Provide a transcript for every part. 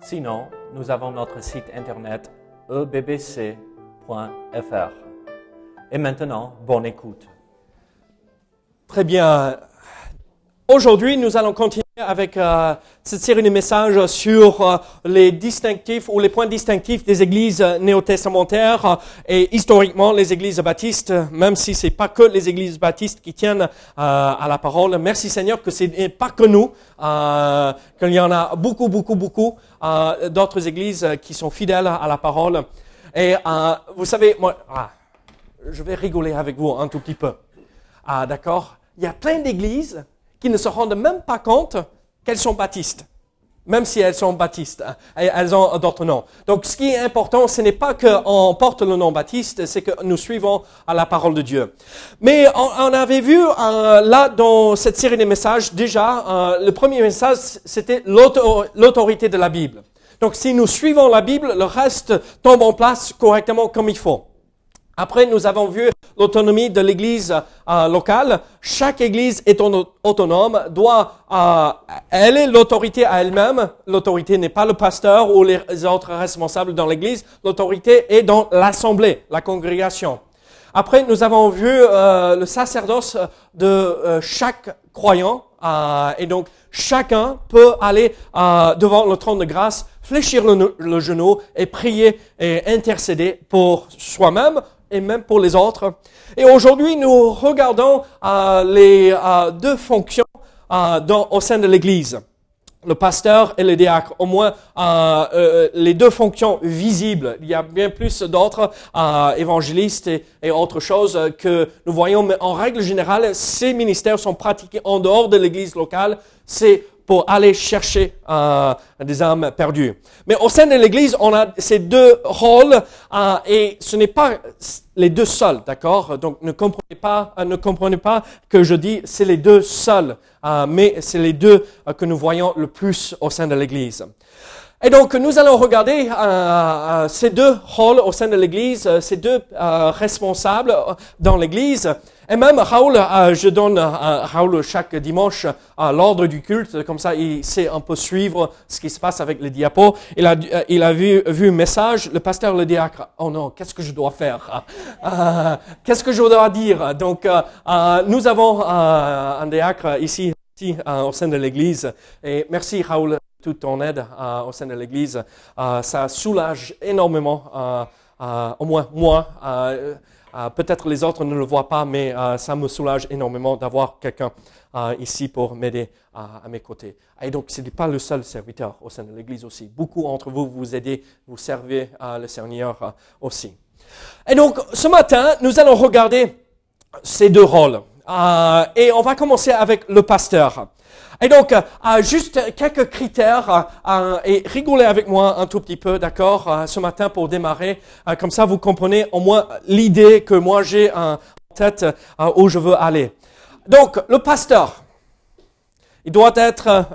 Sinon, nous avons notre site internet ebbc.fr. Et maintenant, bonne écoute. Très bien. Aujourd'hui, nous allons continuer avec euh, cette série de messages sur euh, les distinctifs ou les points distinctifs des églises néo-testamentaires euh, et historiquement les églises baptistes, même si c'est pas que les églises baptistes qui tiennent à la parole. Merci Seigneur que ce n'est pas que nous, qu'il y en a beaucoup, beaucoup, beaucoup d'autres églises qui sont fidèles à la parole. Et vous savez, moi, ah, je vais rigoler avec vous un tout petit peu. Ah, d'accord Il y a plein d'églises qui ne se rendent même pas compte qu'elles sont baptistes. Même si elles sont baptistes, hein, elles ont d'autres noms. Donc, ce qui est important, ce n'est pas qu'on porte le nom baptiste, c'est que nous suivons à la parole de Dieu. Mais on, avait vu euh, là dans cette série de messages déjà, euh, le premier message, c'était l'autorité de la Bible. Donc, si nous suivons la Bible, le reste tombe en place correctement comme il faut. Après, nous avons vu l'autonomie de l'Église euh, locale. Chaque Église est autonome, doit, euh, elle est l'autorité à elle-même. L'autorité n'est pas le pasteur ou les autres responsables dans l'Église. L'autorité est dans l'assemblée, la congrégation. Après, nous avons vu euh, le sacerdoce de chaque croyant. et donc, chacun peut aller devant le trône de grâce, fléchir le genou et prier et intercéder pour soi-même, et même pour les autres. Et aujourd'hui, nous regardons euh, les euh, deux fonctions euh, dans, au sein de l'Église. Le pasteur et le diacre, au moins les deux fonctions visibles. Il y a bien plus d'autres évangélistes et, et autres choses que nous voyons, mais en règle générale, ces ministères sont pratiqués en dehors de l'Église locale. C'est pour aller chercher euh, des âmes perdues. Mais au sein de l'Église, on a ces deux rôles euh, et ce n'est pas les deux seuls, d'accord? Donc ne comprenez pas, euh, ne comprenez pas que je dis c'est les deux seuls, euh, mais c'est les deux euh, que nous voyons le plus au sein de l'Église. Et donc, nous allons regarder euh, ces deux rôles au sein de l'Église, ces deux responsables dans l'Église. Et même Raoul, euh, je donne à Raoul chaque dimanche à l'ordre du culte, comme ça il sait un peu suivre ce qui se passe avec les diapos. Il a, euh, vu, vu un message, le pasteur le diacre, oh non, qu'est-ce que je dois faire? Euh, Qu'est-ce que je dois dire Donc nous avons un diacre ici, ici au sein de l'Église. Et merci Raoul toute ton aide au sein de l'Église. ça soulage énormément, au moins moi. Euh, peut-être les autres ne le voient pas, mais euh, ça me soulage énormément d'avoir quelqu'un euh, ici pour m'aider à mes côtés. Et donc, ce n'est pas le seul serviteur au sein de l'Église aussi. Beaucoup d'entre vous vous aidez, vous servez le Seigneur aussi. Et donc, ce matin, nous allons regarder ces deux rôles. et on va commencer avec le pasteur. Et donc, euh, euh, juste quelques critères, euh, et rigolez avec moi un tout petit peu, d'accord, ce matin pour démarrer. comme ça, vous comprenez au moins l'idée que moi j'ai en tête où je veux aller. Donc, le pasteur, il doit être,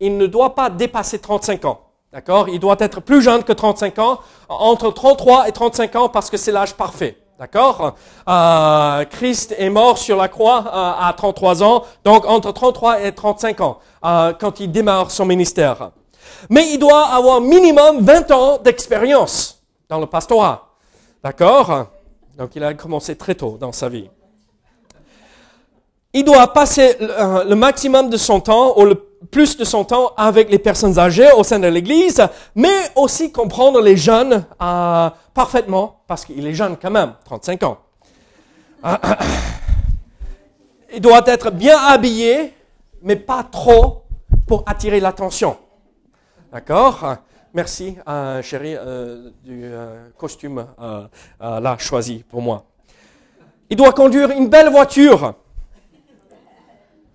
il ne doit pas dépasser 35 ans. D'accord? Il doit être plus jeune que 35 ans, entre 33 et 35 ans parce que c'est l'âge parfait. D'accord euh, Christ est mort sur la croix euh, à 33 ans, donc entre 33 et 35 ans, euh, quand il démarre son ministère. Mais il doit avoir minimum 20 ans d'expérience dans le pastorat. D'accord Donc il a commencé très tôt dans sa vie. Il doit passer le, maximum de son temps, ou le plus de son temps avec les personnes âgées au sein de l'Église, mais aussi comprendre les jeunes parfaitement parce qu'il est jeune quand même, 35 ans. Il doit être bien habillé, mais pas trop pour attirer l'attention. D'accord? Merci, euh, chérie, euh, du euh, costume là choisi pour moi. Il doit conduire une belle voiture.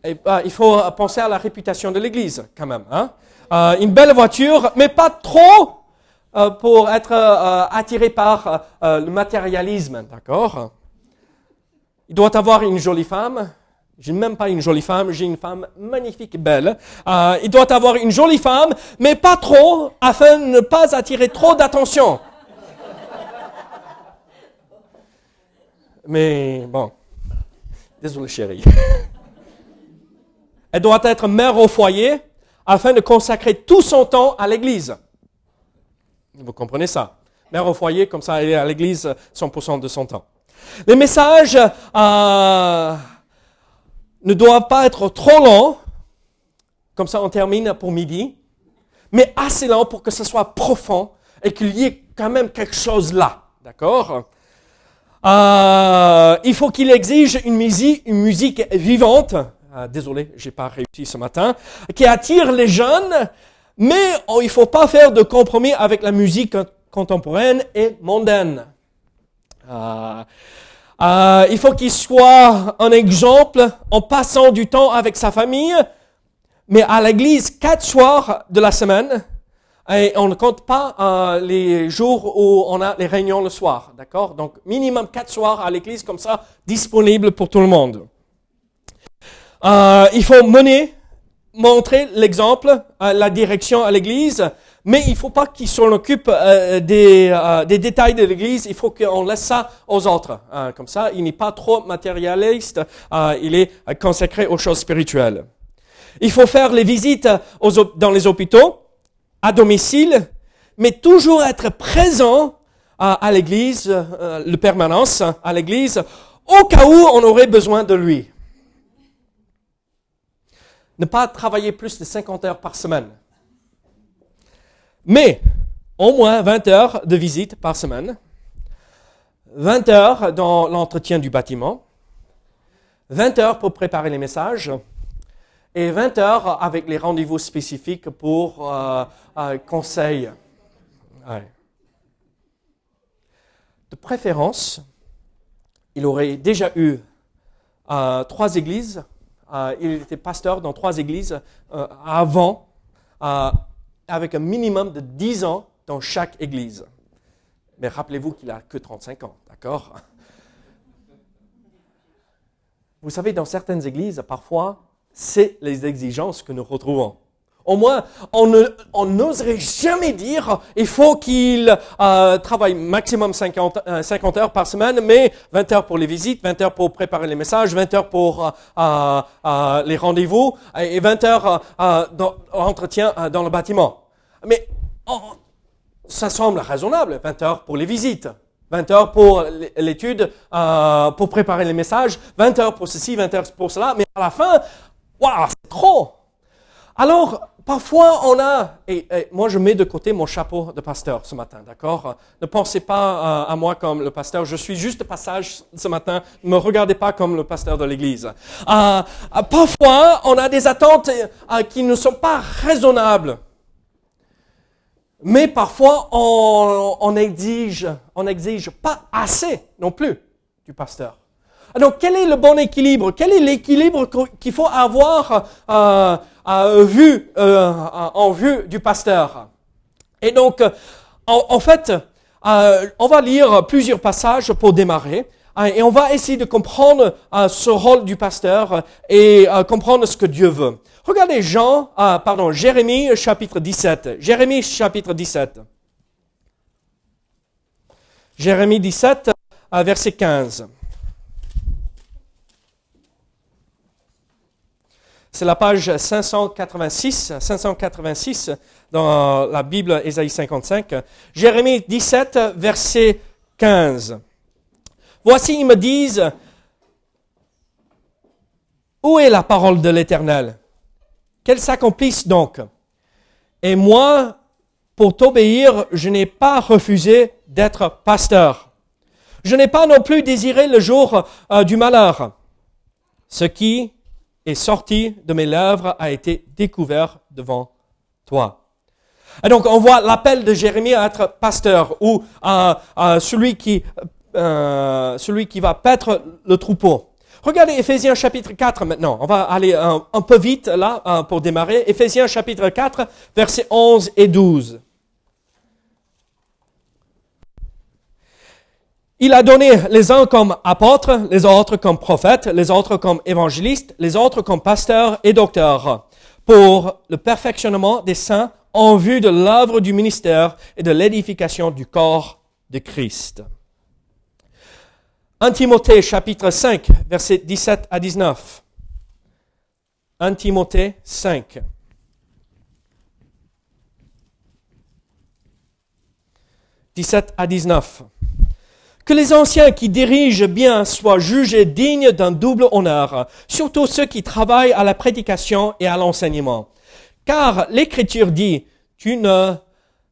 Il faut penser à la réputation de l'Église quand même. Hein? Euh, une belle voiture, mais pas trop euh, pour être euh, attiré par le matérialisme, d'accord Il doit avoir une jolie femme. J'ai même pas une jolie femme, j'ai une femme magnifique et belle. il doit avoir une jolie femme, mais pas trop, afin de ne pas attirer trop d'attention. Mais bon, désolé chérie. Elle doit être mère au foyer afin de consacrer tout son temps à l'Église. Vous comprenez ça? Mère au foyer, comme ça, elle est à l'Église 100% de son temps. Les messages euh, ne doivent pas être trop longs, comme ça on termine pour midi, mais assez longs pour que ce soit profond et qu'il y ait quand même quelque chose là. D'accord? Euh, Il faut qu'il exige une musique, vivante, euh, désolé, j'ai pas réussi ce matin, qui attire les jeunes, mais oh, il faut pas faire de compromis avec la musique contemporaine et mondaine. Euh, euh, il faut qu'il soit un exemple en passant du temps avec sa famille, mais à l'église quatre soirs de la semaine, et on ne compte pas euh, les jours où on a les réunions le soir, d'accord? Donc minimum quatre soirs à l'église comme ça, disponible pour tout le monde. Il faut mener, montrer l'exemple, euh, la direction à l'Église, mais il ne faut pas qu'il s'en occupe euh, des, des, détails de l'Église. Il faut qu'on laisse ça aux autres. Hein, comme ça, il n'est pas trop matérialiste. il est consacré aux choses spirituelles. Il faut faire les visites dans les hôpitaux, à domicile, mais toujours être présent à l'Église, le permanence à l'Église, au cas où on aurait besoin de lui ne pas travailler plus de 50 heures par semaine. Mais au moins 20 heures de visite par semaine, 20 heures dans l'entretien du bâtiment, 20 heures pour préparer les messages et 20 heures avec les rendez-vous spécifiques pour euh, euh conseils. De préférence, il aurait déjà eu euh, trois églises il était pasteur dans trois églises euh, avant, euh, avec un minimum de 10 ans dans chaque église. Mais rappelez-vous qu'il n'a que 35 ans, d'accord? Vous savez, dans certaines églises, parfois, c'est les exigences que nous retrouvons. Au moins, on n'oserait jamais dire il faut qu'il euh, travaille maximum 50, 50, euh, heures par semaine, mais 20 heures pour les visites, 20 heures pour préparer les messages, 20 heures pour euh, les rendez-vous et 20 heures dans l'entretien dans le bâtiment. Mais ça semble raisonnable, 20 heures pour les visites. 20 heures pour l'étude, pour préparer les messages, 20 heures pour ceci, 20 heures pour cela, mais à la fin, waouh, c'est trop. Alors, parfois, on a, et, moi je mets de côté mon chapeau de pasteur ce matin, d'accord? Ne pensez pas euh, à moi comme le pasteur, je suis juste passage ce matin, ne me regardez pas comme le pasteur de l'Église. Euh, euh, parfois, on a des attentes qui ne sont pas raisonnables. Mais parfois, on, on exige, on exige pas assez non plus du pasteur. Donc, quel est le bon équilibre? Quel est l'équilibre qu'il faut avoir euh, euh, en vue du pasteur Et donc, en, fait, on va lire plusieurs passages pour démarrer. Et on va essayer de comprendre ce rôle du pasteur et comprendre ce que Dieu veut. Regardez Jean, pardon, Jérémie chapitre 17. Jérémie chapitre 17. Jérémie 17, verset 15. C'est la page 586, 586 dans la Bible Ésaïe 55. Jérémie 17, verset 15. Voici, ils me disent, où est la parole de l'Éternel? Qu'elle s'accomplisse donc. Et moi, pour t'obéir, je n'ai pas refusé d'être pasteur. Je n'ai pas non plus désiré le jour euh, du malheur. Ce qui est sorti de mes lèvres a été découvert devant toi. Et donc on voit l'appel de Jérémie à être pasteur ou à, celui qui euh, celui qui va paître le troupeau. Regardez Ephésiens chapitre 4 maintenant. On va aller un, peu vite là euh, pour démarrer. Ephésiens chapitre 4, versets 11 et 12. Il a donné les uns comme apôtres, les autres comme prophètes, les autres comme évangélistes, les autres comme pasteurs et docteurs, pour le perfectionnement des saints en vue de l'œuvre du ministère et de l'édification du corps de Christ. 1 Timothée chapitre 5, versets 17 à 19. 1 Timothée 5. « 17 à 19. Que les anciens qui dirigent bien soient jugés dignes d'un double honneur, surtout ceux qui travaillent à la prédication et à l'enseignement. Car l'Écriture dit, tu ne,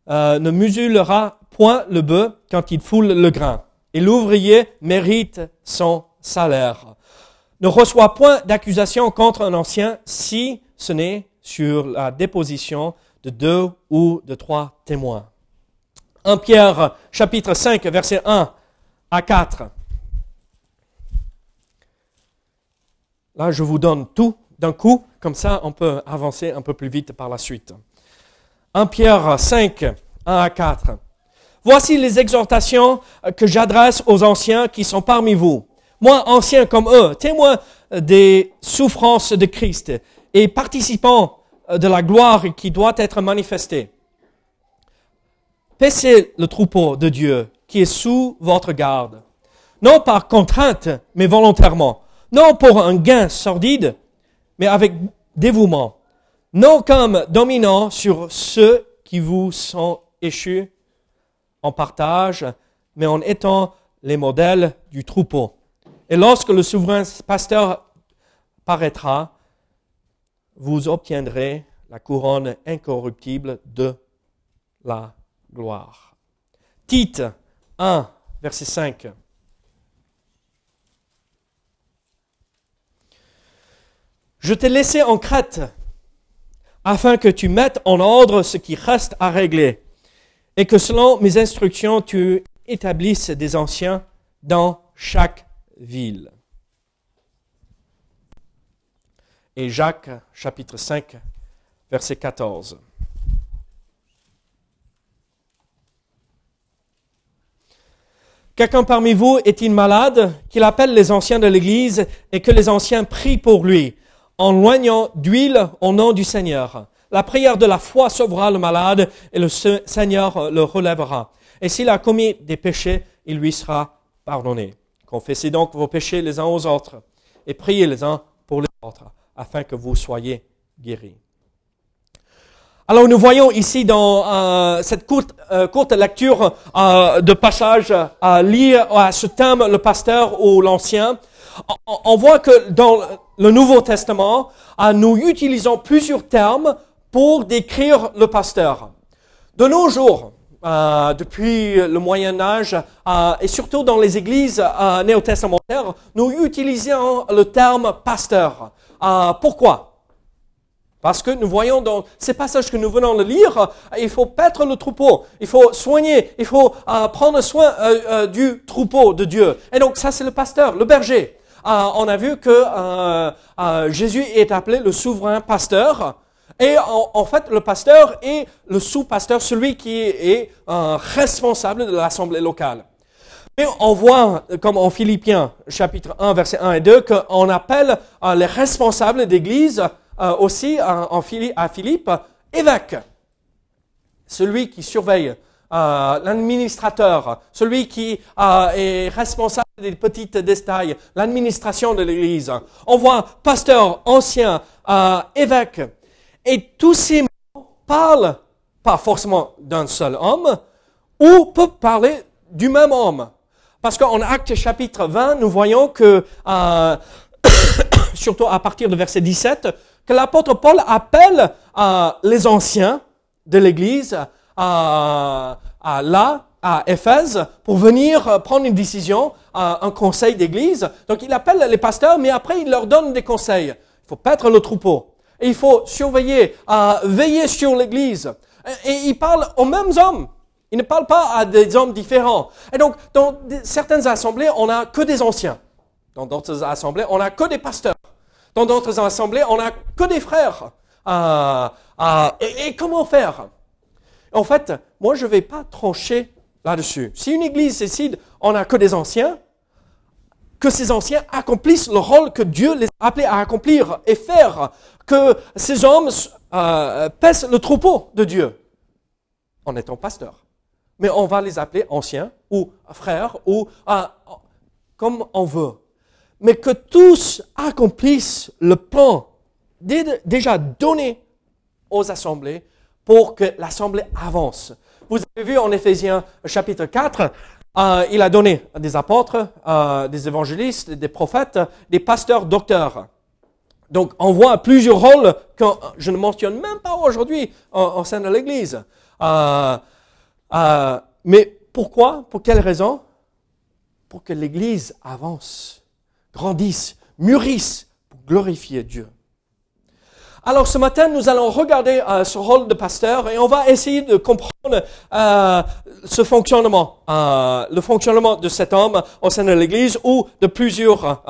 euh, ne musuleras point le bœuf quand il foule le grain, et l'ouvrier mérite son salaire. Ne reçoit point d'accusation contre un ancien si ce n'est sur la déposition de deux ou de trois témoins. 1 Pierre chapitre 5 verset 1 à 4. Là, je vous donne tout d'un coup, comme ça on peut avancer un peu plus vite par la suite. 1 Pierre 5, 1 à 4. Voici les exhortations que j'adresse aux anciens qui sont parmi vous. Moi, ancien comme eux, témoin des souffrances de Christ et participant de la gloire qui doit être manifestée. Paissez le troupeau de Dieu qui est sous votre garde. Non par contrainte, mais volontairement. Non pour un gain sordide, mais avec dévouement. Non comme dominant sur ceux qui vous sont échus en partage, mais en étant les modèles du troupeau. Et lorsque le souverain pasteur paraîtra, vous obtiendrez la couronne incorruptible de la gloire. Tite 1, verset 5. Je t'ai laissé en Crète afin que tu mettes en ordre ce qui reste à régler et que selon mes instructions, tu établisses des anciens dans chaque ville. Et Jacques chapitre 5, verset 14. Quelqu'un parmi vous est-il malade, qu'il appelle les anciens de l'Église et que les anciens prient pour lui, en loignant d'huile au nom du Seigneur. La prière de la foi sauvera le malade et le Seigneur le relèvera. Et s'il a commis des péchés, il lui sera pardonné. Confessez donc vos péchés les uns aux autres et priez les uns pour les autres, afin que vous soyez guéris. Alors nous voyons ici dans euh, cette courte, euh, courte lecture euh, de passage à lire à ce thème le pasteur ou l'ancien, on, on, voit que dans le Nouveau Testament, nous utilisons plusieurs termes pour décrire le pasteur. De nos jours, depuis le Moyen Âge et surtout dans les églises néo-testamentaires, nous utilisons le terme pasteur. pourquoi? Parce que nous voyons dans ces passages que nous venons de lire, il faut paître le troupeau, il faut soigner, il faut euh, prendre soin euh, euh, du troupeau de Dieu. Et donc ça c'est le pasteur, le berger. on a vu que Jésus est appelé le souverain pasteur. Et en, fait, le pasteur est le sous-pasteur, celui qui est, responsable de l'assemblée locale. Mais on voit, comme en Philippiens chapitre 1, verset 1 et 2, qu'on appelle les responsables d'église euh, aussi à Philippe, évêque, celui qui surveille, euh, l'administrateur, celui qui euh, est responsable des petites détails, l'administration de l'Église. On voit pasteur, ancien, évêque. Et tous ces mots parlent pas forcément d'un seul homme, ou peuvent parler du même homme. Parce qu'en Acte chapitre 20, nous voyons que, surtout à partir du verset 17, que l'apôtre Paul appelle euh, les anciens de l'Église euh, à là, à Éphèse, pour venir euh, prendre une décision, un conseil d'Église. Donc il appelle les pasteurs, mais après il leur donne des conseils. Il faut paître le troupeau. Il faut surveiller, veiller sur l'Église. Et, il parle aux mêmes hommes. Il ne parle pas à des hommes différents. Et donc, dans certaines assemblées, on n'a que des anciens. Dans d'autres assemblées, on n'a que des pasteurs. Dans d'autres assemblées, on n'a que des frères. Euh, euh, et, comment faire? En fait, moi, je ne vais pas trancher là-dessus. Si une église décide, on n'a que des anciens, que ces anciens accomplissent le rôle que Dieu les a appelés à accomplir et faire, que ces hommes euh, pèsent le troupeau de Dieu en étant pasteurs. Mais on va les appeler anciens ou frères ou comme on veut. Mais que tous accomplissent le plan déjà donné aux assemblées pour que l'assemblée avance. Vous avez vu en Éphésiens chapitre 4, euh, il a donné des apôtres, euh, des évangélistes, des prophètes, des pasteurs, docteurs. Donc on voit plusieurs rôles que je ne mentionne même pas aujourd'hui au sein de l'Église. Euh, mais pourquoi? Pour quelle raison? Pour que l'Église avance, grandisse, mûrisse, pour glorifier Dieu. Alors ce matin, nous allons regarder euh, ce rôle de pasteur et on va essayer de comprendre euh, ce fonctionnement, euh, le fonctionnement de cet homme au sein de l'Église ou de plusieurs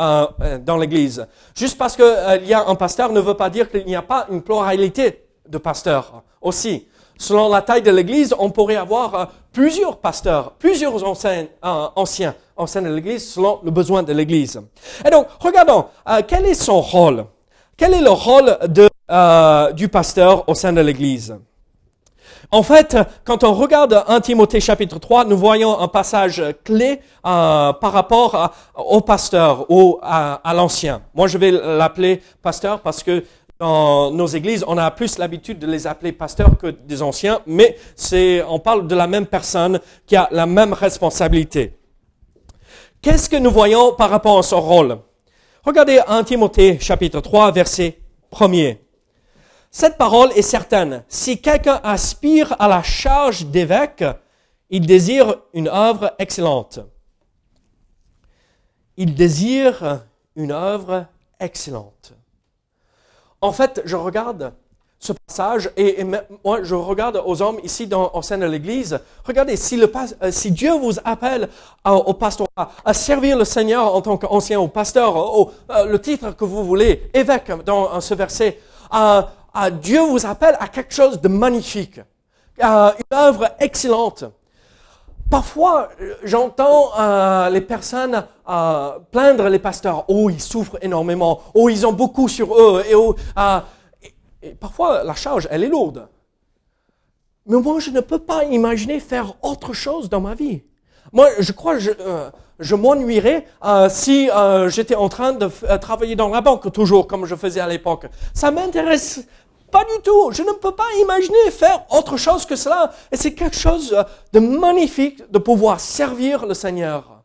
dans l'Église. Juste parce qu'il y a un pasteur ne veut pas dire qu'il n'y a pas une pluralité de pasteurs aussi. Selon la taille de l'Église, on pourrait avoir plusieurs pasteurs, plusieurs anciens au sein de l'Église selon le besoin de l'Église. Et donc, regardons, quel est son rôle? Quel est le rôle euh, du pasteur au sein de l'Église? En fait, quand on regarde 1 Timothée chapitre 3, nous voyons un passage clé euh, par rapport au pasteur ou à, l'ancien. Moi, je vais l'appeler pasteur parce que dans nos églises, on a plus l'habitude de les appeler pasteurs que des anciens, mais c'est, on parle de la même personne qui a la même responsabilité. Qu'est-ce que nous voyons par rapport à son rôle? Regardez 1 Timothée chapitre 3 verset 1 Cette parole est certaine. Si quelqu'un aspire à la charge d'évêque, il désire une œuvre excellente. Il désire une œuvre excellente. En fait, je regarde et, moi je regarde aux hommes ici dans, au sein de l'Église. Regardez, si, le, euh, si Dieu vous appelle au pasteur à servir le Seigneur en tant qu'ancien ou pasteur, au, euh, le titre que vous voulez, évêque dans ce verset, Dieu vous appelle à quelque chose de magnifique, une œuvre excellente. Parfois, j'entends euh, les personnes plaindre les pasteurs. Oh, ils souffrent énormément. Oh, ils ont beaucoup sur eux. Et oh, et parfois, la charge, elle est lourde. Mais moi, je ne peux pas imaginer faire autre chose dans ma vie. Moi, je crois je, euh, je m'ennuierais euh, si euh, j'étais en train de travailler dans la banque toujours, comme je faisais à l'époque. Ça m'intéresse pas du tout. Je ne peux pas imaginer faire autre chose que cela. Et c'est quelque chose de magnifique de pouvoir servir le Seigneur.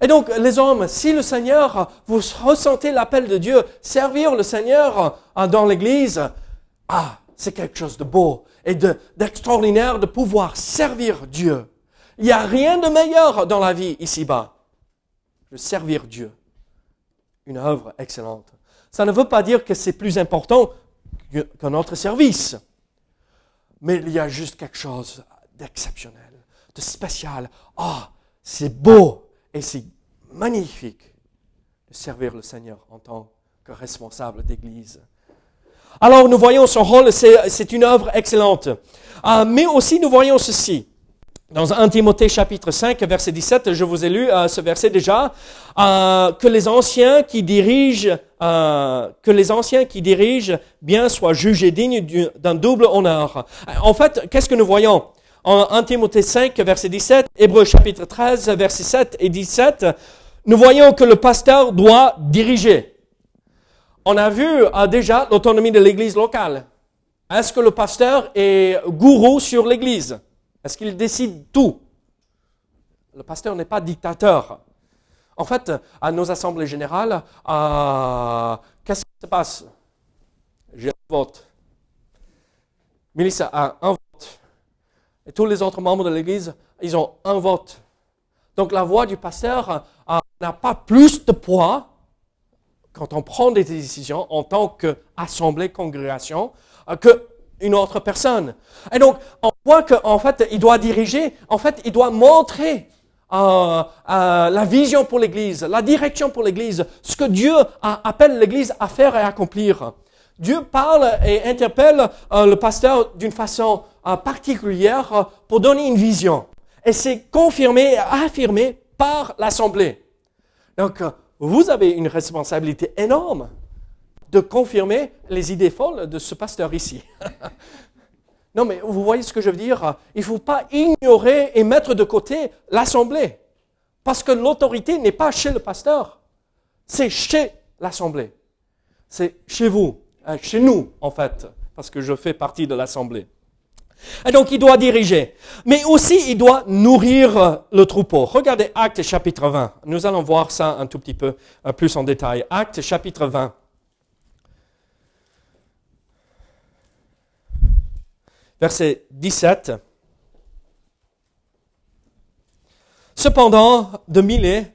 Et donc, les hommes, si le Seigneur, vous ressentez l'appel de Dieu, servir le Seigneur euh, dans l'Église, ah, c'est quelque chose de beau et d'extraordinaire de, pouvoir servir Dieu. Il n'y a rien de meilleur dans la vie ici-bas. De servir Dieu. Une œuvre excellente. Ça ne veut pas dire que c'est plus important qu'un autre service. Mais il y a juste quelque chose d'exceptionnel, de spécial. Ah, c'est beau et c'est magnifique de servir le Seigneur en tant que responsable d'Église. Alors nous voyons son rôle, c'est une œuvre excellente. Euh, mais aussi nous voyons ceci. Dans 1 Timothée chapitre 5, verset 17, je vous ai lu euh, ce verset déjà, euh, que les anciens qui dirigent, que les anciens qui dirigent bien soient jugés dignes d'un double honneur. En fait, qu'est-ce que nous voyons? En 1 Timothée 5, verset 17, Hébreu chapitre 13, verset 7 et 17, nous voyons que le pasteur doit diriger. On a vu euh, déjà l'autonomie de l'église locale. Est-ce que le pasteur est gourou sur l'église? Est-ce qu'il décide tout? Le pasteur n'est pas dictateur. En fait, à nos assemblées générales, euh, qu'est-ce qui se passe? J'ai un vote. Mélissa a un et tous les autres membres de l'Église, ils ont un vote. Donc la voix du pasteur euh, n'a pas plus de poids quand on prend des décisions en tant qu'assemblée, congrégation, euh, qu'une autre personne. Et donc, on voit qu'en fait, il doit diriger, en fait, il doit montrer euh, la vision pour l'Église, la direction pour l'Église, ce que Dieu appelle l'Église à faire et accomplir. Dieu parle et interpelle euh, le pasteur d'une façon particulière pour donner une vision. Et c'est confirmé affirmé par l'Assemblée. Donc, vous avez une responsabilité énorme de confirmer les idées folles de ce pasteur ici. non, mais vous voyez ce que je veux dire? Il ne faut pas ignorer et mettre de côté l'Assemblée. Parce que l'autorité n'est pas chez le pasteur, c'est chez l'Assemblée. C'est chez vous, chez nous en fait, parce que je fais partie de l'Assemblée. Et donc il doit diriger, mais aussi il doit nourrir le troupeau. Regardez Actes chapitre 20. Nous allons voir ça un tout petit peu euh, plus en détail. Actes chapitre 20. Verset 17. Cependant, de Milet,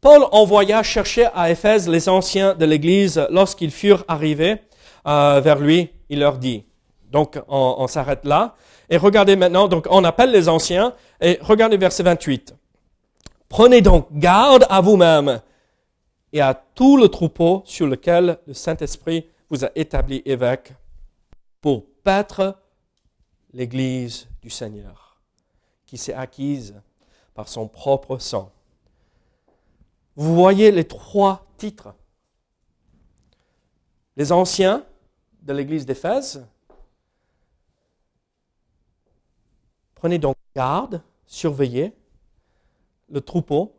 Paul envoya chercher à Éphèse les anciens de l'Église. Lorsqu'ils furent arrivés euh, vers lui, il leur dit, donc on, s'arrête là. Et regardez maintenant, donc on appelle les anciens, et regardez verset 28. Prenez donc garde à vous-même et à tout le troupeau sur lequel le Saint-Esprit vous a établi évêque pour paître l'Église du Seigneur, qui s'est acquise par son propre sang. Vous voyez les trois titres. Les anciens de l'Église d'Éphèse, Prenez donc garde, surveillez le troupeau,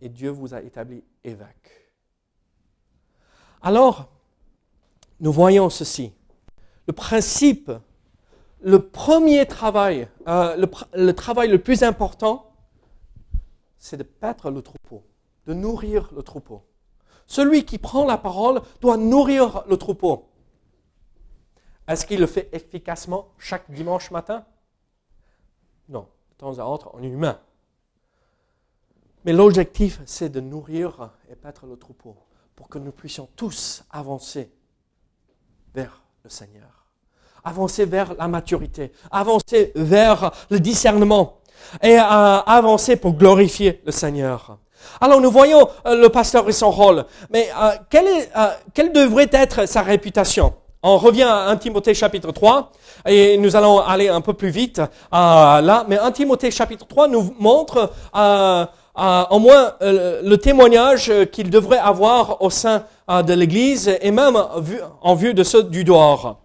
et Dieu vous a établi évêque. Alors, nous voyons ceci. Le principe, le premier travail, euh, le, le travail le plus important, c'est de paître le troupeau, de nourrir le troupeau. Celui qui prend la parole doit nourrir le troupeau. Est-ce qu'il le fait efficacement chaque dimanche matin? Non, de temps à autre, on est humain. Mais l'objectif, c'est de nourrir et paître le troupeau pour que nous puissions tous avancer vers le Seigneur. Avancer vers la maturité, avancer vers le discernement et euh, avancer pour glorifier le Seigneur. Alors nous voyons euh, le pasteur et son rôle, mais euh, quelle devrait être sa réputation? On revient à 1 Timothée chapitre 3 et nous allons aller un peu plus vite euh, là. Mais 1 Timothée chapitre 3 nous montre euh, euh, au moins le témoignage qu'il devrait avoir au sein de l'Église et même en vue de ceux du dehors.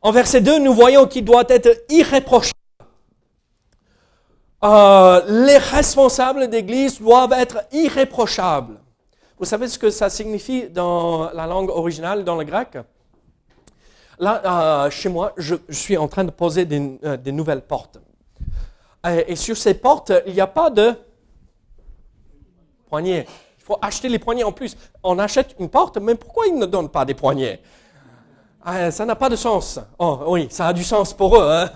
En verset 2, nous voyons qu'il doit être irréprochable. Les responsables d'Église doivent être irréprochables. Vous savez ce que ça signifie dans la langue originale, dans le grec? Là, euh, chez moi, je, suis en train de poser des, euh, nouvelles portes. Et, sur ces portes, il n'y a pas de poignées. Il faut acheter les poignées en plus. On achète une porte, mais pourquoi ils ne donnent pas des poignées ah, Ça n'a pas de sens. Oh oui, ça a du sens pour eux. Hein.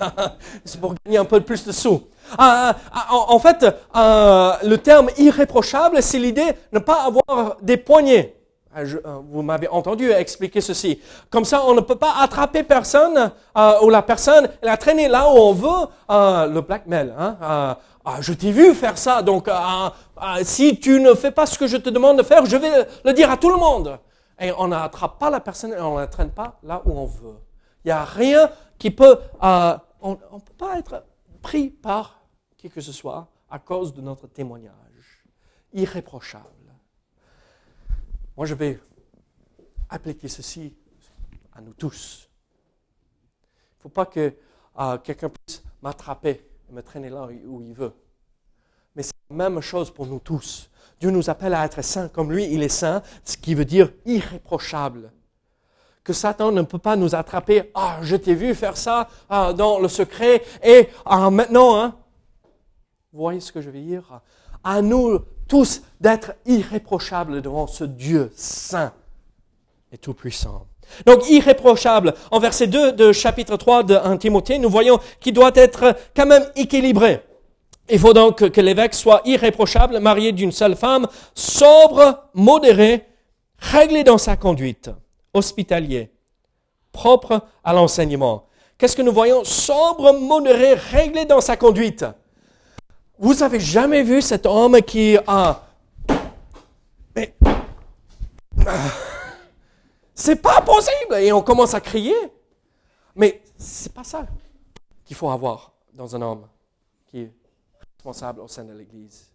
C'est pour gagner un peu plus de sous. Ah, ah, en, fait, euh, le terme irréprochable, c'est l'idée de ne pas avoir des poignées. Euh, vous m'avez entendu expliquer ceci. Comme ça, on ne peut pas attraper personne euh, ou la personne la traîner là où on veut. Euh, le blackmail. Hein, ah, je t'ai vu faire ça, donc si tu ne fais pas ce que je te demande de faire, je vais le dire à tout le monde. Et on n'attrape pas la personne et on ne la traîne pas là où on veut. Il n'y a rien qui peut... on ne peut pas être pris par qui que ce soit à cause de notre témoignage. Irréprochable. Moi, je vais appliquer ceci à nous tous. Il ne faut pas que euh, quelqu'un puisse m'attraper et me traîner là où il veut. Mais c'est la même chose pour nous tous. Dieu nous appelle à être saints comme lui, il est saint, ce qui veut dire irréprochable. Que Satan ne peut pas nous attraper. Ah, je t'ai vu faire ça ah, dans le secret et ah, maintenant, hein. Vous voyez ce que je veux dire? À nous tous d'être irréprochables devant ce Dieu saint et tout-puissant. Donc irréprochable. En verset 2 de chapitre 3 de 1 Timothée, nous voyons qu'il doit être quand même équilibré. Il faut donc que l'évêque soit irréprochable, marié d'une seule femme, sobre, modéré, réglé dans sa conduite, hospitalier, propre à l'enseignement. Qu'est-ce que nous voyons? Sobre, modéré, réglé dans sa conduite. Vous avez jamais vu cet homme qui a... Mais... C'est pas possible! Et on commence à crier. Mais c'est pas ça qu'il faut avoir dans un homme qui est responsable au sein de l'Église.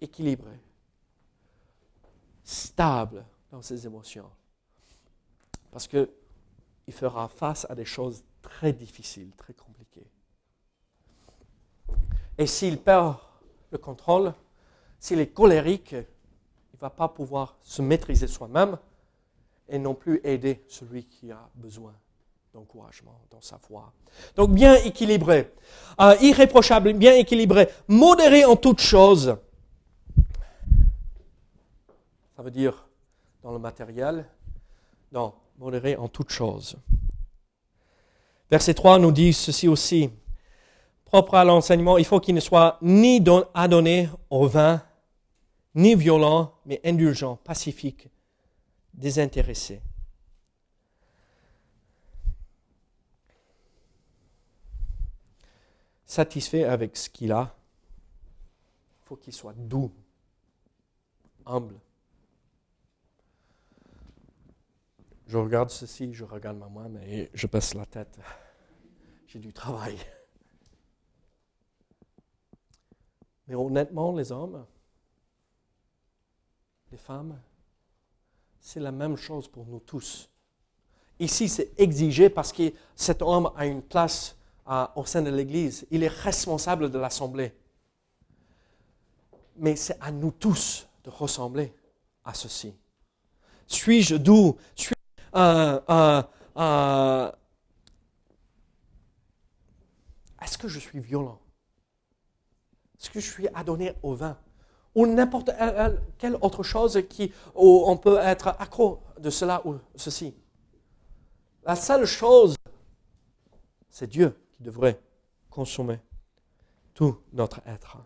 Équilibré, stable dans ses émotions. Parce qu'il fera face à des choses très difficiles, très compliquées. Et s'il perd le contrôle, s'il est colérique, il ne va pas pouvoir se maîtriser soi-même et non plus aider celui qui a besoin d'encouragement dans sa foi. Donc bien équilibré, euh, irréprochable, bien équilibré, modéré en toutes choses. Ça veut dire dans le matériel, non, modéré en toutes choses. Verset 3 nous dit ceci aussi, propre à l'enseignement, il faut qu'il ne soit ni adonné au vin, ni violent, mais indulgent, pacifique, désintéressé. Satisfait avec ce qu'il a, il faut qu'il soit doux, humble. Je regarde ceci, je regarde ma main, mais je baisse la tête. J'ai du travail. Mais honnêtement, les hommes, les femmes, c'est la même chose pour nous tous. Ici, c'est exigé parce que cet homme a une place au sein de l'Église. Il est responsable de l'Assemblée. Mais c'est à nous tous de ressembler à ceci. Suis-je doux? Suis Est-ce que je suis violent? Est-ce que je suis adonné au vin ou n'importe quelle autre chose qui, où on peut être accro de cela ou ceci. La seule chose, c'est Dieu qui devrait consommer tout notre être.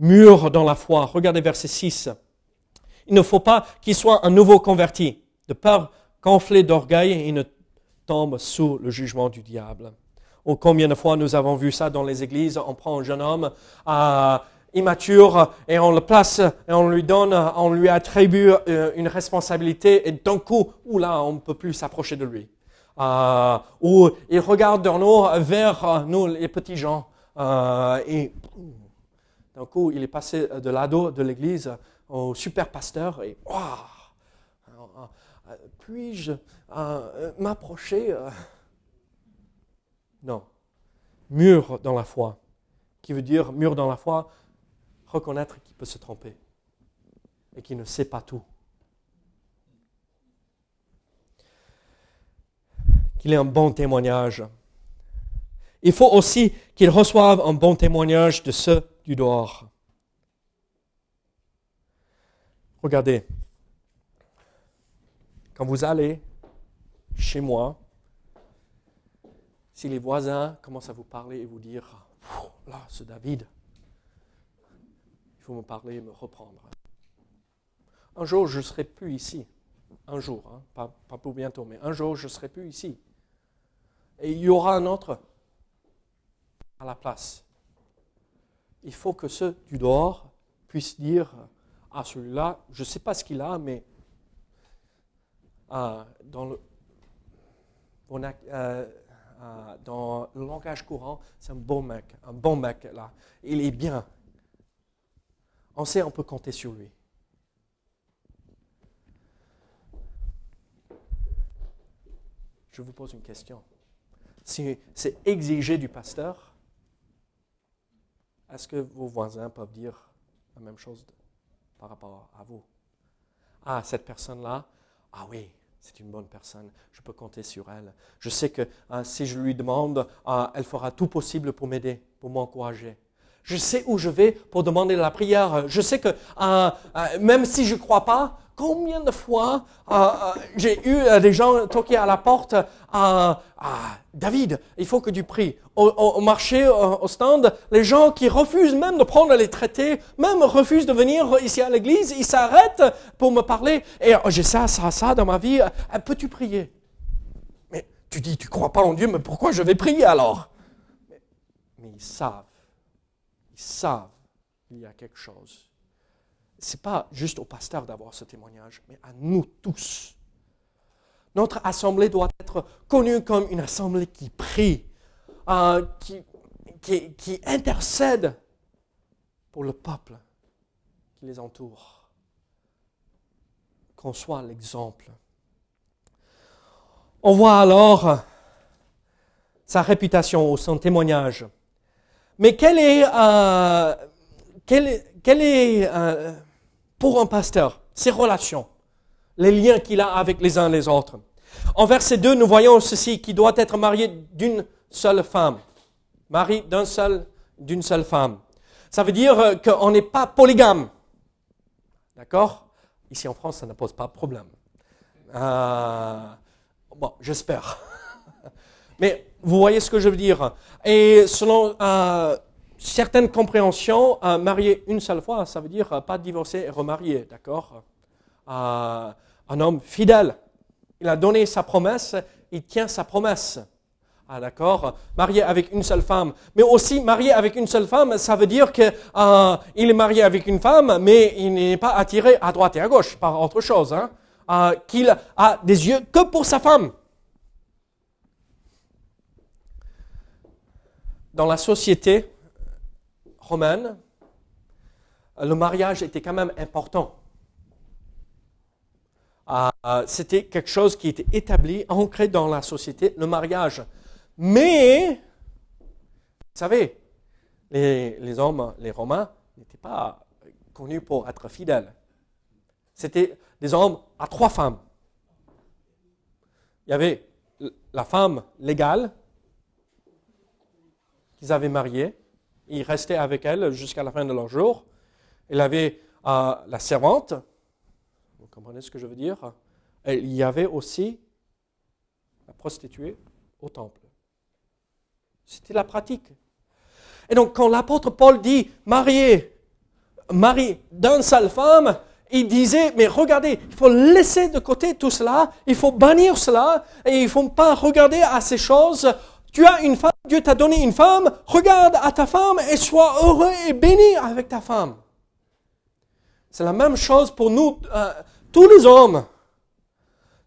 Mûr dans la foi. Regardez verset 6. Il ne faut pas qu'il soit un nouveau converti, de peur gonflé d'orgueil, il ne tombe sous le jugement du diable. Ou combien de fois nous avons vu ça dans les églises, on prend un jeune homme à immature et on le place et on lui donne, on lui attribue euh, une responsabilité et d'un coup, là, on ne peut plus s'approcher de lui. Euh, ou il regarde vers euh, nous, les petits gens, euh, et d'un coup, il est passé de l'ado de l'église au super pasteur et puis-je m'approcher Non. Mur dans la foi, qui veut dire mur dans la foi, reconnaître qu'il peut se tromper et qu'il ne sait pas tout. Qu'il ait un bon témoignage. Il faut aussi qu'il reçoive un bon témoignage de ceux du dehors. Regardez, quand vous allez chez moi, si les voisins commencent à vous parler et vous dire, là, ce David, me parler me reprendre. Un jour, je ne serai plus ici. Un jour, hein, pas, pas pour bientôt, mais un jour, je ne serai plus ici. Et il y aura un autre à la place. Il faut que ceux du dehors puissent dire à celui-là, je ne sais pas ce qu'il a, mais euh, dans, le, euh, euh, dans le langage courant, c'est un bon mec, un bon mec là. Il est bien, on sait, on peut compter sur lui. Je vous pose une question. Si c'est exigé du pasteur, est-ce que vos voisins peuvent dire la même chose par rapport à vous? Ah, cette personne-là, ah oui, c'est une bonne personne, je peux compter sur elle. Je sais que hein, si je lui demande, ah, elle fera tout possible pour m'aider, pour m'encourager. Je sais où je vais pour demander la prière. Je sais que euh, euh, même si je ne crois pas, combien de fois euh, j'ai eu des gens toquer à la porte David, il faut que tu pries. Au, marché, au stand, les gens qui refusent même de prendre les traités, même refusent de venir ici à l'église, ils s'arrêtent pour me parler. Et j'ai ça, ça, ça dans ma vie. Peux-tu prier? Mais tu dis, tu crois pas en Dieu, mais pourquoi je vais prier alors? Mais ils savent savent qu'il y a quelque chose. Ce n'est pas juste au pasteur d'avoir ce témoignage, mais à nous tous. Notre assemblée doit être connue comme une assemblée qui prie, euh, qui, qui, qui intercède pour le peuple qui les entoure. Qu'on soit l'exemple. On voit alors sa réputation ou son témoignage. Mais quel est, euh, est euh, pour un pasteur ses relations, les liens qu'il a avec les uns les autres? En verset 2, nous voyons ceci, qui doit être marié d'une seule femme. Mari d'une seule femme. Ça veut dire euh, qu'on n'est pas polygame. D'accord? Ici en France, ça ne pose pas de problème. bon, j'espère. Mais vous voyez ce que je veux dire. Et selon euh, certaines compréhensions, euh, marier une seule fois, ça veut dire euh, pas divorcer et remarier, d'accord? Un homme fidèle. Il a donné sa promesse, il tient sa promesse. Ah, d'accord? Marié avec une seule femme. Mais aussi, marié avec une seule femme, ça veut dire qu'il est marié avec une femme, mais il n'est pas attiré à droite et à gauche par autre chose. Hein? qu'il a des yeux que pour sa femme. Dans la société romaine, le mariage était quand même important. Ah, c'était quelque chose qui était établi, ancré dans la société, le mariage. Mais, vous savez, les, hommes, les Romains, n'étaient pas connus pour être fidèles. C'était des hommes à trois femmes. Il y avait la femme légale, qu'ils avaient marié. Ils restaient avec elle jusqu'à la fin de leur jour. Il avait euh, la servante. Vous comprenez ce que je veux dire? Il y avait aussi la prostituée au temple. C'était la pratique. Et donc, quand l'apôtre Paul dit marié, mari d'une seule femme, il disait, mais regardez, il faut laisser de côté tout cela, il faut bannir cela, et il ne faut pas regarder à ces choses tu as une femme, Dieu t'a donné une femme, regarde à ta femme et sois heureux et béni avec ta femme. C'est la même chose pour nous, euh, tous les hommes.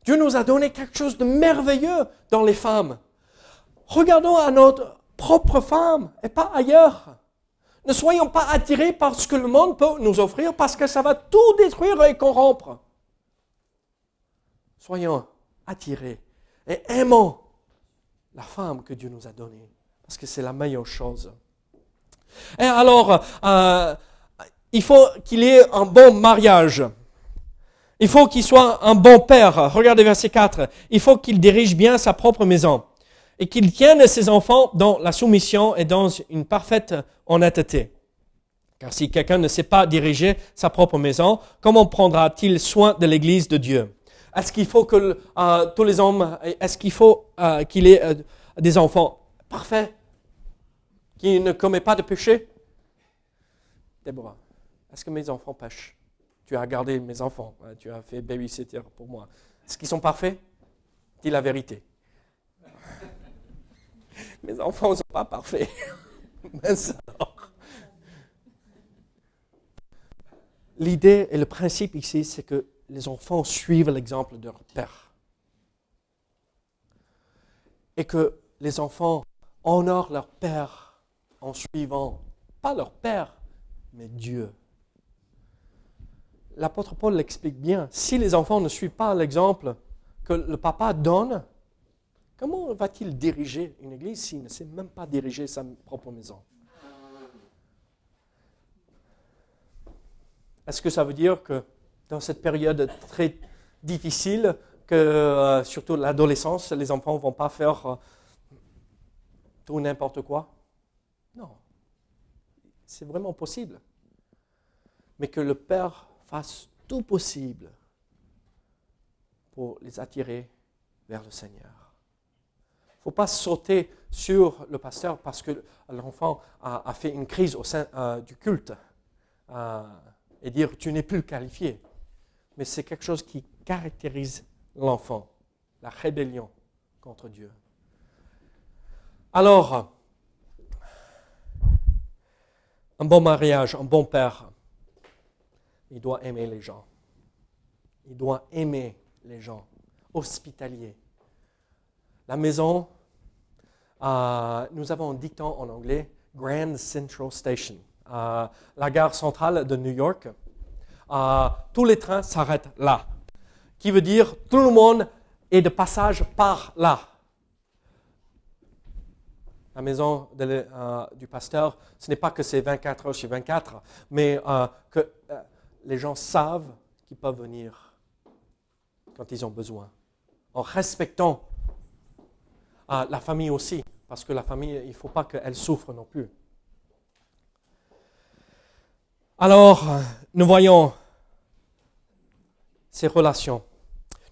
Dieu nous a donné quelque chose de merveilleux dans les femmes. Regardons à notre propre femme et pas ailleurs. Ne soyons pas attirés par ce que le monde peut nous offrir parce que ça va tout détruire et corrompre. Soyons attirés et aimons la femme que Dieu nous a donnée, parce que c'est la meilleure chose. Et alors, euh, il faut qu'il ait un bon mariage. Il faut qu'il soit un bon père. Regardez verset 4. Il faut qu'il dirige bien sa propre maison et qu'il tienne ses enfants dans la soumission et dans une parfaite honnêteté. Car si quelqu'un ne sait pas diriger sa propre maison, comment prendra-t-il soin de l'Église de Dieu? Est-ce qu'il faut que euh, tous les hommes, est-ce qu'il faut euh, qu'il ait euh, des enfants parfaits, qui ne commettent pas de péché? Déborah, est-ce que mes enfants pêchent? Tu as gardé mes enfants, hein, tu as fait babysitter pour moi. Est-ce qu'ils sont parfaits? Dis la vérité. mes enfants ne sont pas parfaits. L'idée et le principe ici, c'est que les enfants suivent l'exemple de leur père. Et que les enfants honorent leur père en suivant, pas leur père, mais Dieu. L'apôtre Paul l'explique bien. Si les enfants ne suivent pas l'exemple que le papa donne, comment va-t-il diriger une église s'il ne sait même pas diriger sa propre maison? Est-ce que ça veut dire que dans cette période très difficile que, euh, surtout l'adolescence, les enfants ne vont pas faire euh, tout n'importe quoi. Non. C'est vraiment possible. Mais que le Père fasse tout possible pour les attirer vers le Seigneur. Il ne faut pas sauter sur le pasteur parce que l'enfant a, fait une crise au sein euh, du culte et dire tu n'es plus qualifié mais c'est quelque chose qui caractérise l'enfant, la rébellion contre Dieu. Alors, un bon mariage, un bon père, il doit aimer les gens. Il doit aimer les gens, hospitalier. La maison, euh, nous avons un dicton en anglais, Grand Central Station, la gare centrale de New York. Euh, tous les trains s'arrêtent là, qui veut dire tout le monde est de passage par là. La maison du pasteur, ce n'est pas que c'est 24 heures sur 24, mais que les gens savent qu'ils peuvent venir quand ils ont besoin, en respectant la famille aussi, parce que la famille, il ne faut pas qu'elle souffre non plus. Alors, nous voyons ces relations.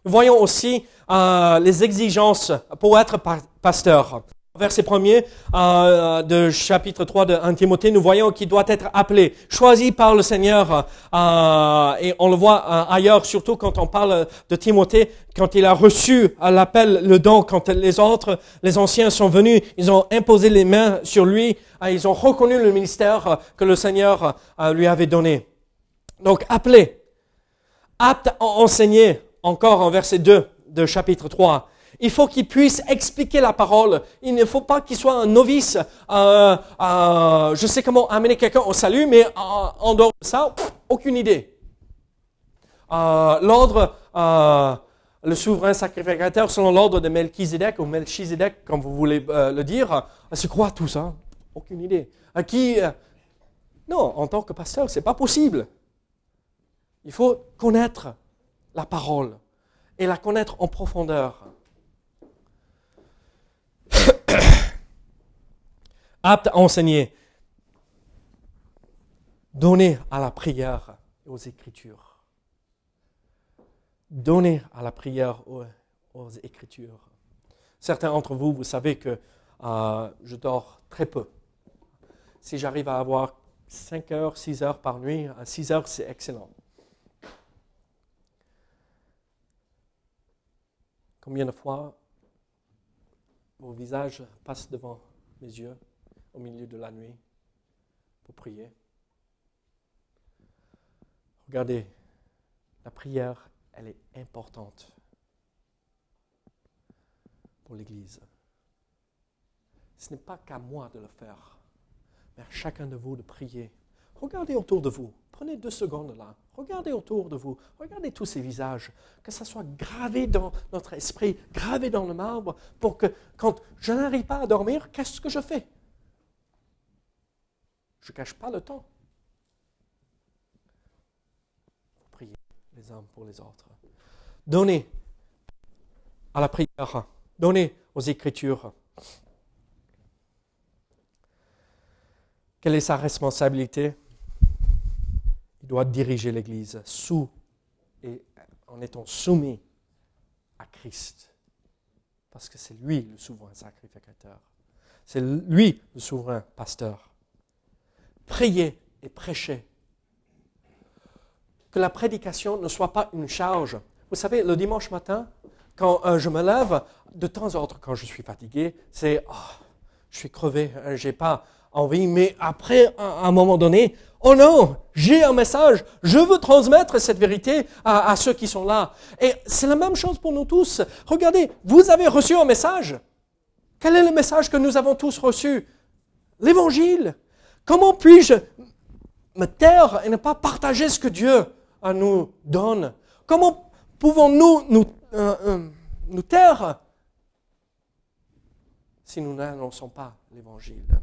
Nous voyons aussi euh, les exigences pour être pasteur. Verset 1er euh, de chapitre 3 de 1 Timothée, nous voyons qu'il doit être appelé, choisi par le Seigneur. Euh, et on le voit euh, ailleurs, surtout quand on parle de Timothée, quand il a reçu l'appel, le don, quand les autres, les anciens sont venus, ils ont imposé les mains sur lui, ils ont reconnu le ministère que le Seigneur lui avait donné. Donc appelé, apte à enseigner, encore en verset 2 de chapitre 3. Il faut qu'il puisse expliquer la parole. Il ne faut pas qu'il soit un novice. Euh, euh, je sais comment amener quelqu'un au salut, mais euh, en dehors de ça, aucune idée. l'ordre, le souverain sacrificateur selon l'ordre de Melchizedek ou Melchizedek, comme vous voulez le dire, c'est quoi tout ça? Aucune idée. À qui Non, en tant que pasteur, c'est pas possible. Il faut connaître la parole et la connaître en profondeur. apte à enseigner, donner à la prière et aux Écritures. Donner à la prière aux, aux Écritures. Certains d'entre vous, vous savez que euh, je dors très peu. Si j'arrive à avoir 5 heures, 6 heures par nuit, à 6 heures, c'est excellent. Combien de fois vos visages passent devant mes yeux au milieu de la nuit pour prier? Regardez, la prière, elle est importante pour l'Église. Ce n'est pas qu'à moi de le faire, mais à chacun de vous de prier. Regardez autour de vous. Prenez deux secondes là. Regardez autour de vous. Regardez tous ces visages. Que ça soit gravé dans notre esprit, gravé dans le marbre, pour que quand je n'arrive pas à dormir, qu'est-ce que je fais? Je ne cache pas le temps. Priez les uns pour les autres. Donnez à la prière, donnez aux Écritures. Quelle est sa responsabilité? Il doit diriger l'Église sous et en étant soumis à Christ. Parce que c'est lui le souverain sacrificateur. C'est lui le souverain pasteur prier et prêcher. Que la prédication ne soit pas une charge. Vous savez, le dimanche matin, quand euh, je me lève, de temps en temps, quand je suis fatigué, c'est oh, je suis crevé, euh, j'ai pas mais après, à un moment donné, oh non, j'ai un message, je veux transmettre cette vérité à, ceux qui sont là. Et c'est la même chose pour nous tous. Regardez, vous avez reçu un message. Quel est le message que nous avons tous reçu? L'évangile. Comment puis-je me taire et ne pas partager ce que Dieu nous donne? Comment pouvons-nous nous, euh, euh, nous taire si nous n'annonçons pas l'Évangile?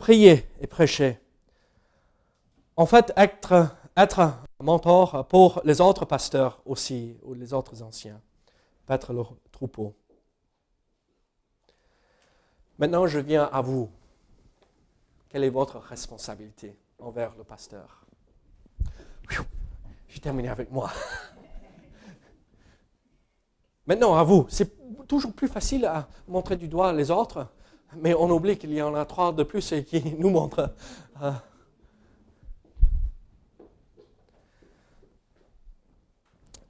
Prier et prêcher. En fait, être, un mentor pour les autres pasteurs aussi, ou les autres anciens, être leur troupeau. Maintenant, je viens à vous. Quelle est votre responsabilité envers le pasteur? J'ai terminé avec moi. Maintenant, à vous. C'est toujours plus facile à montrer du doigt les autres, mais on oublie qu'il y en a trois de plus et qui nous montrent. Euh,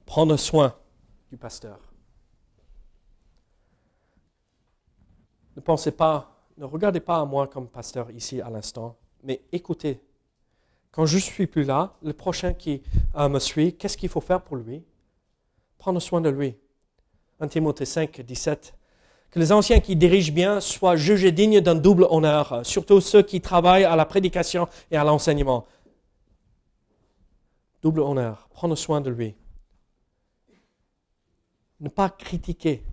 prendre soin du pasteur. Ne pensez pas ne regardez pas à moi comme pasteur ici à l'instant, mais écoutez. Quand je ne suis plus là, le prochain qui euh, me suit, qu'est-ce qu'il faut faire pour lui? Prendre soin de lui. 1 Timothée 5, 17. Que les anciens qui dirigent bien soient jugés dignes d'un double honneur, surtout ceux qui travaillent à la prédication et à l'enseignement. Double honneur, prendre soin de lui. Ne pas critiquer.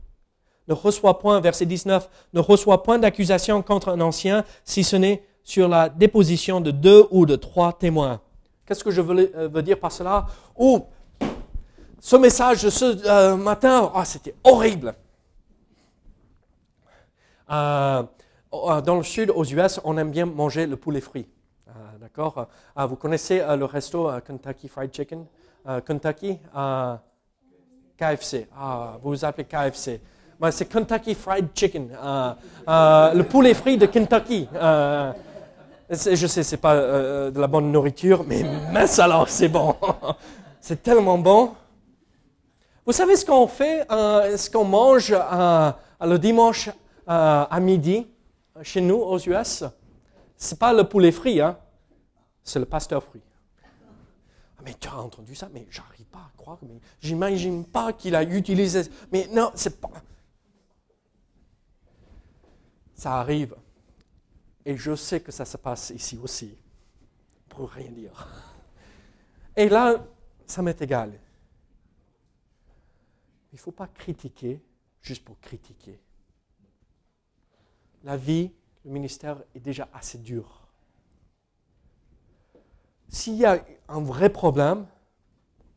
Ne reçoit point, verset 19, ne reçoit point d'accusation contre un ancien si ce n'est sur la déposition de deux ou de trois témoins. Qu'est-ce que je veux, euh, dire par cela? Ou ce message de ce euh, matin, oh, c'était horrible. Euh, dans le sud, aux US, on aime bien manger le poulet frit. D'accord? Vous connaissez le resto Kentucky Fried Chicken? Kentucky KFC. Ah, vous vous appelez KFC. Ben, c'est Kentucky Fried Chicken. le poulet frit de Kentucky. Je sais, c'est pas euh, de la bonne nourriture, mais mince alors, c'est bon. c'est tellement bon. Vous savez ce qu'on fait, euh, ce qu'on mange euh, le dimanche à midi chez nous aux US C'est pas le poulet frit, hein? c'est le pasteur frit. Ah, mais tu as entendu ça? Mais j'arrive pas à croire. Mais j'imagine pas qu'il a utilisé. Mais non, c'est pas. Ça arrive. Et je sais que ça se passe ici aussi, pour rien dire. Et là, ça m'est égal. Il ne faut pas critiquer juste pour critiquer. La vie, le ministère est déjà assez dur. S'il y a un vrai problème,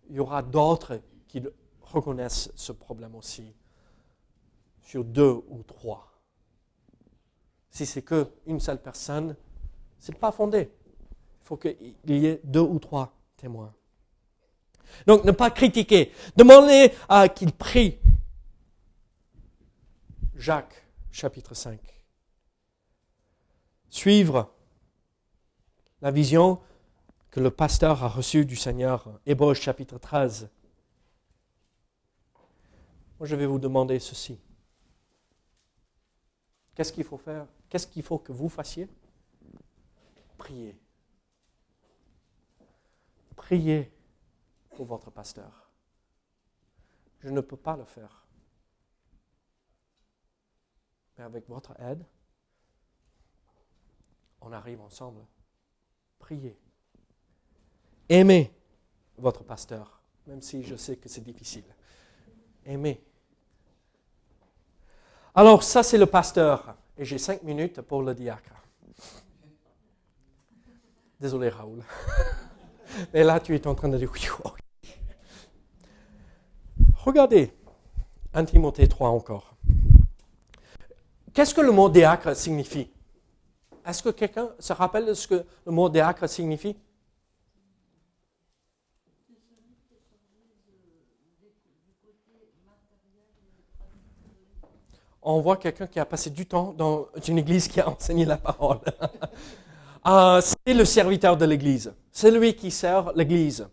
il y aura d'autres qui reconnaissent ce problème aussi, sur deux ou trois. Si c'est qu'une seule personne, ce n'est pas fondé. Il faut qu'il y ait deux ou trois témoins. Donc, ne pas critiquer. Demandez à qu'il prie. Jacques, chapitre 5. Suivre la vision que le pasteur a reçue du Seigneur. Hébreux, chapitre 13. Moi, je vais vous demander ceci. Qu'est-ce qu'il faut faire? Qu'est-ce qu'il faut que vous fassiez? Priez. Priez pour votre pasteur. Je ne peux pas le faire. Mais avec votre aide, on arrive ensemble. Priez. Aimez votre pasteur, même si je sais que c'est difficile. Aimez. Alors ça, c'est le pasteur et j'ai cinq minutes pour le diacre. Désolé, Raoul. Mais là, tu es en train de dire Regardez, 1 Timothée 3 encore. Qu'est-ce que le mot diacre signifie? Est-ce que quelqu'un se rappelle ce que le mot diacre signifie? On voit quelqu'un qui a passé du temps dans une église qui a enseigné la parole. Euh, c'est le serviteur de l'église. C'est lui qui sert l'église.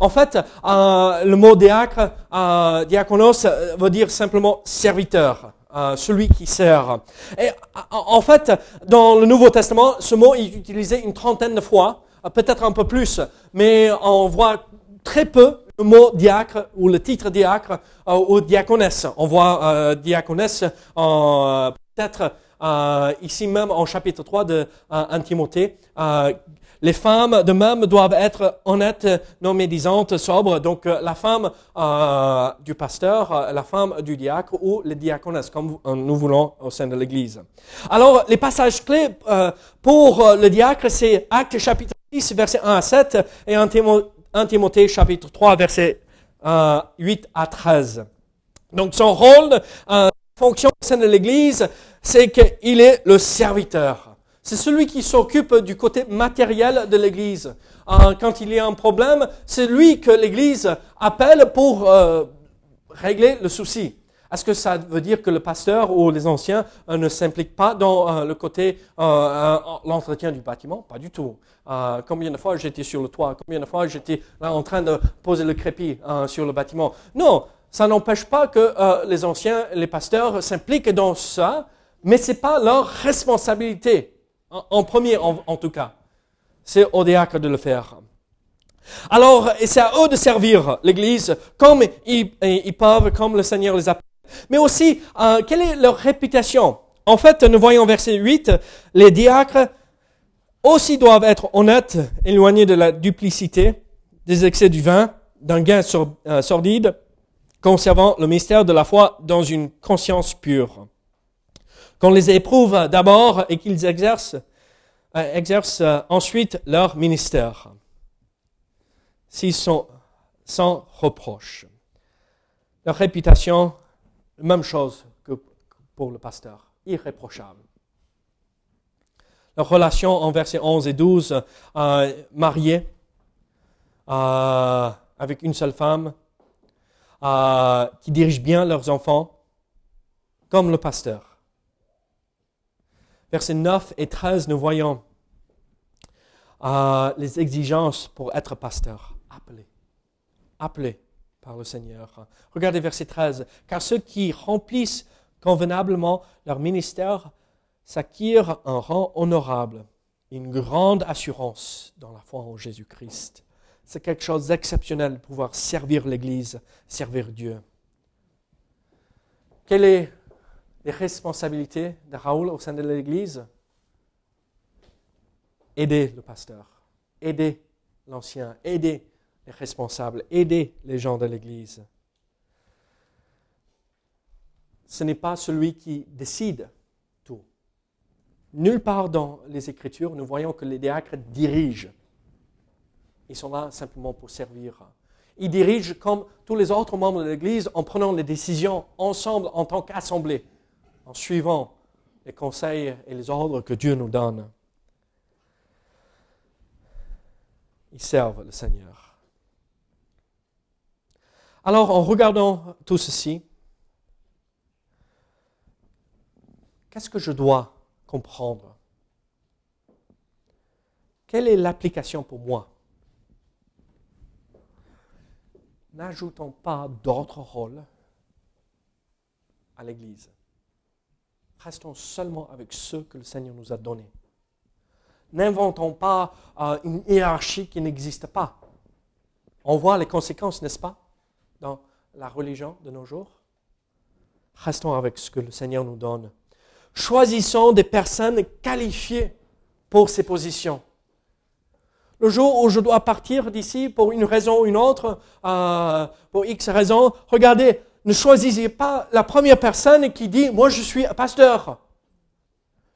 En fait, euh, le mot diacre, euh, diaconos, veut dire simplement serviteur. Celui qui sert. Et en fait, dans le Nouveau Testament, ce mot est utilisé une trentaine de fois, peut-être un peu plus, mais on voit très peu le mot diacre ou le titre diacre euh, ou diaconesse. On voit euh, diaconesse euh, peut-être ici même en chapitre 3 de 1 Timothée. les femmes de même doivent être honnêtes, non médisantes, sobres. Donc la femme du pasteur, la femme du diacre ou les diaconesses, comme nous voulons au sein de l'Église. Alors les passages clés pour le diacre, c'est Acte chapitre 6, verset 1 à 7 et 1 Timothée 1 Timothée chapitre 3 verset 8 euh, à 13. Donc son rôle, euh, fonction au sein de l'Église, c'est qu'il est le serviteur. C'est celui qui s'occupe du côté matériel de l'Église. Euh, quand il y a un problème, c'est lui que l'Église appelle pour euh, régler le souci. Est-ce que ça veut dire que le pasteur ou les anciens euh, ne s'impliquent pas dans le côté l'entretien du bâtiment? Pas du tout. combien de fois j'étais sur le toit? Combien de fois j'étais là en train de poser le crépi sur le bâtiment? Non, ça n'empêche pas que les anciens, les pasteurs s'impliquent dans ça, mais ce n'est pas leur responsabilité, en, premier en, tout cas. C'est au diacre de le faire. Alors, c'est à eux de servir l'Église comme ils, peuvent, comme le Seigneur les appelle. Mais aussi, euh, quelle est leur réputation? En fait, nous voyons verset 8, les diacres aussi doivent être honnêtes, éloignés de la duplicité, des excès du vin, d'un gain euh, sordide, conservant le mystère de la foi dans une conscience pure. Qu'on les éprouve d'abord et qu'ils exercent, euh, euh, ensuite leur ministère, s'ils sont sans reproche. Leur réputation, même chose que pour le pasteur, irréprochable. Leur relation en versets 11 et 12, euh, mariés, euh, avec une seule femme, qui dirigent bien leurs enfants, comme le pasteur. Versets 9 et 13, nous voyons euh, les exigences pour être pasteur. Appelé. Appelé par le Seigneur. Regardez verset 13. Car ceux qui remplissent convenablement leur ministère s'acquièrent un rang honorable, une grande assurance dans la foi en Jésus-Christ. C'est quelque chose d'exceptionnel de pouvoir servir l'Église, servir Dieu. Quelles sont les responsabilités de Raoul au sein de l'Église? Aider le pasteur, aider l'ancien, aider les responsables, aider les gens de l'Église. Ce n'est pas celui qui décide tout. Nulle part dans les Écritures, nous voyons que les diacres dirigent ils sont là simplement pour servir. Ils dirigent comme tous les autres membres de l'Église en prenant les décisions ensemble en tant qu'assemblée, en suivant les conseils et les ordres que Dieu nous donne. Ils servent le Seigneur. Alors, en regardant tout ceci, qu'est-ce que je dois comprendre? Quelle est l'application pour moi? N'ajoutons pas d'autres rôles à l'Église. Restons seulement avec ceux que le Seigneur nous a donnés. N'inventons pas euh, une hiérarchie qui n'existe pas. On voit les conséquences, n'est-ce pas, dans la religion de nos jours. Restons avec ce que le Seigneur nous donne. Choisissons des personnes qualifiées pour ces positions. Le jour où je dois partir d'ici pour une raison ou une autre, euh, pour X raison, regardez, ne choisissez pas la première personne qui dit, moi je suis pasteur.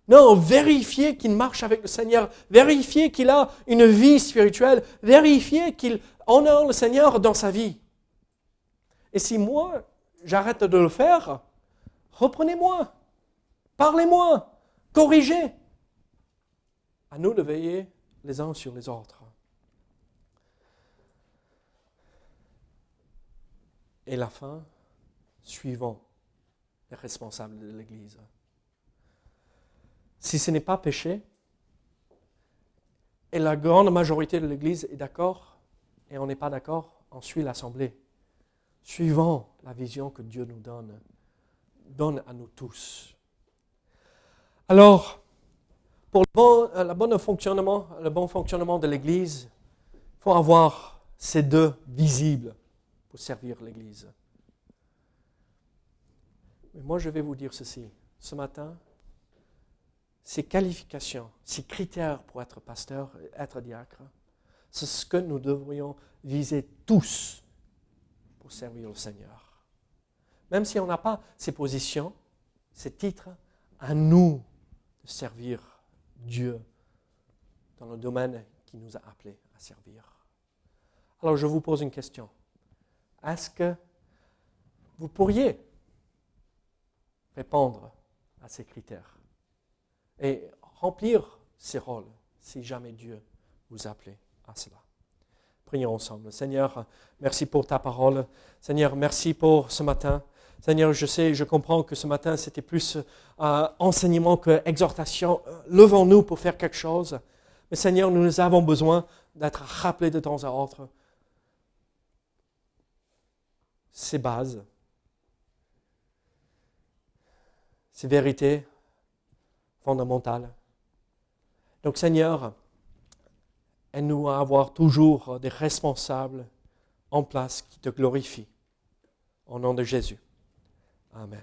Non, vérifiez qu'il marche avec le Seigneur, vérifiez qu'il a une vie spirituelle, vérifiez qu'il honore le Seigneur dans sa vie. Et si moi, j'arrête de le faire, reprenez-moi, parlez-moi, corrigez. À nous de veiller les uns sur les autres. Et la fin, suivant les responsables de l'Église. Si ce n'est pas péché, et la grande majorité de l'Église est d'accord, et on n'est pas d'accord, on suit l'Assemblée. Suivant la vision que Dieu nous donne, donne à nous tous. Alors, pour le bon, euh, fonctionnement, le bon fonctionnement de l'Église, il faut avoir ces deux visibles pour servir l'Église. Mais moi, je vais vous dire ceci. Ce matin, ces qualifications, ces critères pour être pasteur, être diacre, c'est ce que nous devrions viser tous pour servir le Seigneur. Même si on n'a pas ces positions, ces titres, à nous de servir Dieu dans le domaine qui nous a appelés à servir. Alors je vous pose une question. Est-ce que vous pourriez répondre à ces critères et remplir ces rôles si jamais Dieu vous appelait à cela Prions ensemble. Seigneur, merci pour ta parole. Seigneur, merci pour ce matin. Seigneur, je sais, je comprends que ce matin, c'était plus euh, enseignement que exhortation. Euh, levons-nous pour faire quelque chose. Mais Seigneur, nous avons besoin d'être rappelés de temps à autre. Ces bases, ces vérités fondamentale. Donc Seigneur, aide-nous à avoir toujours des responsables en place qui te glorifient. Au nom de Jésus. Amen.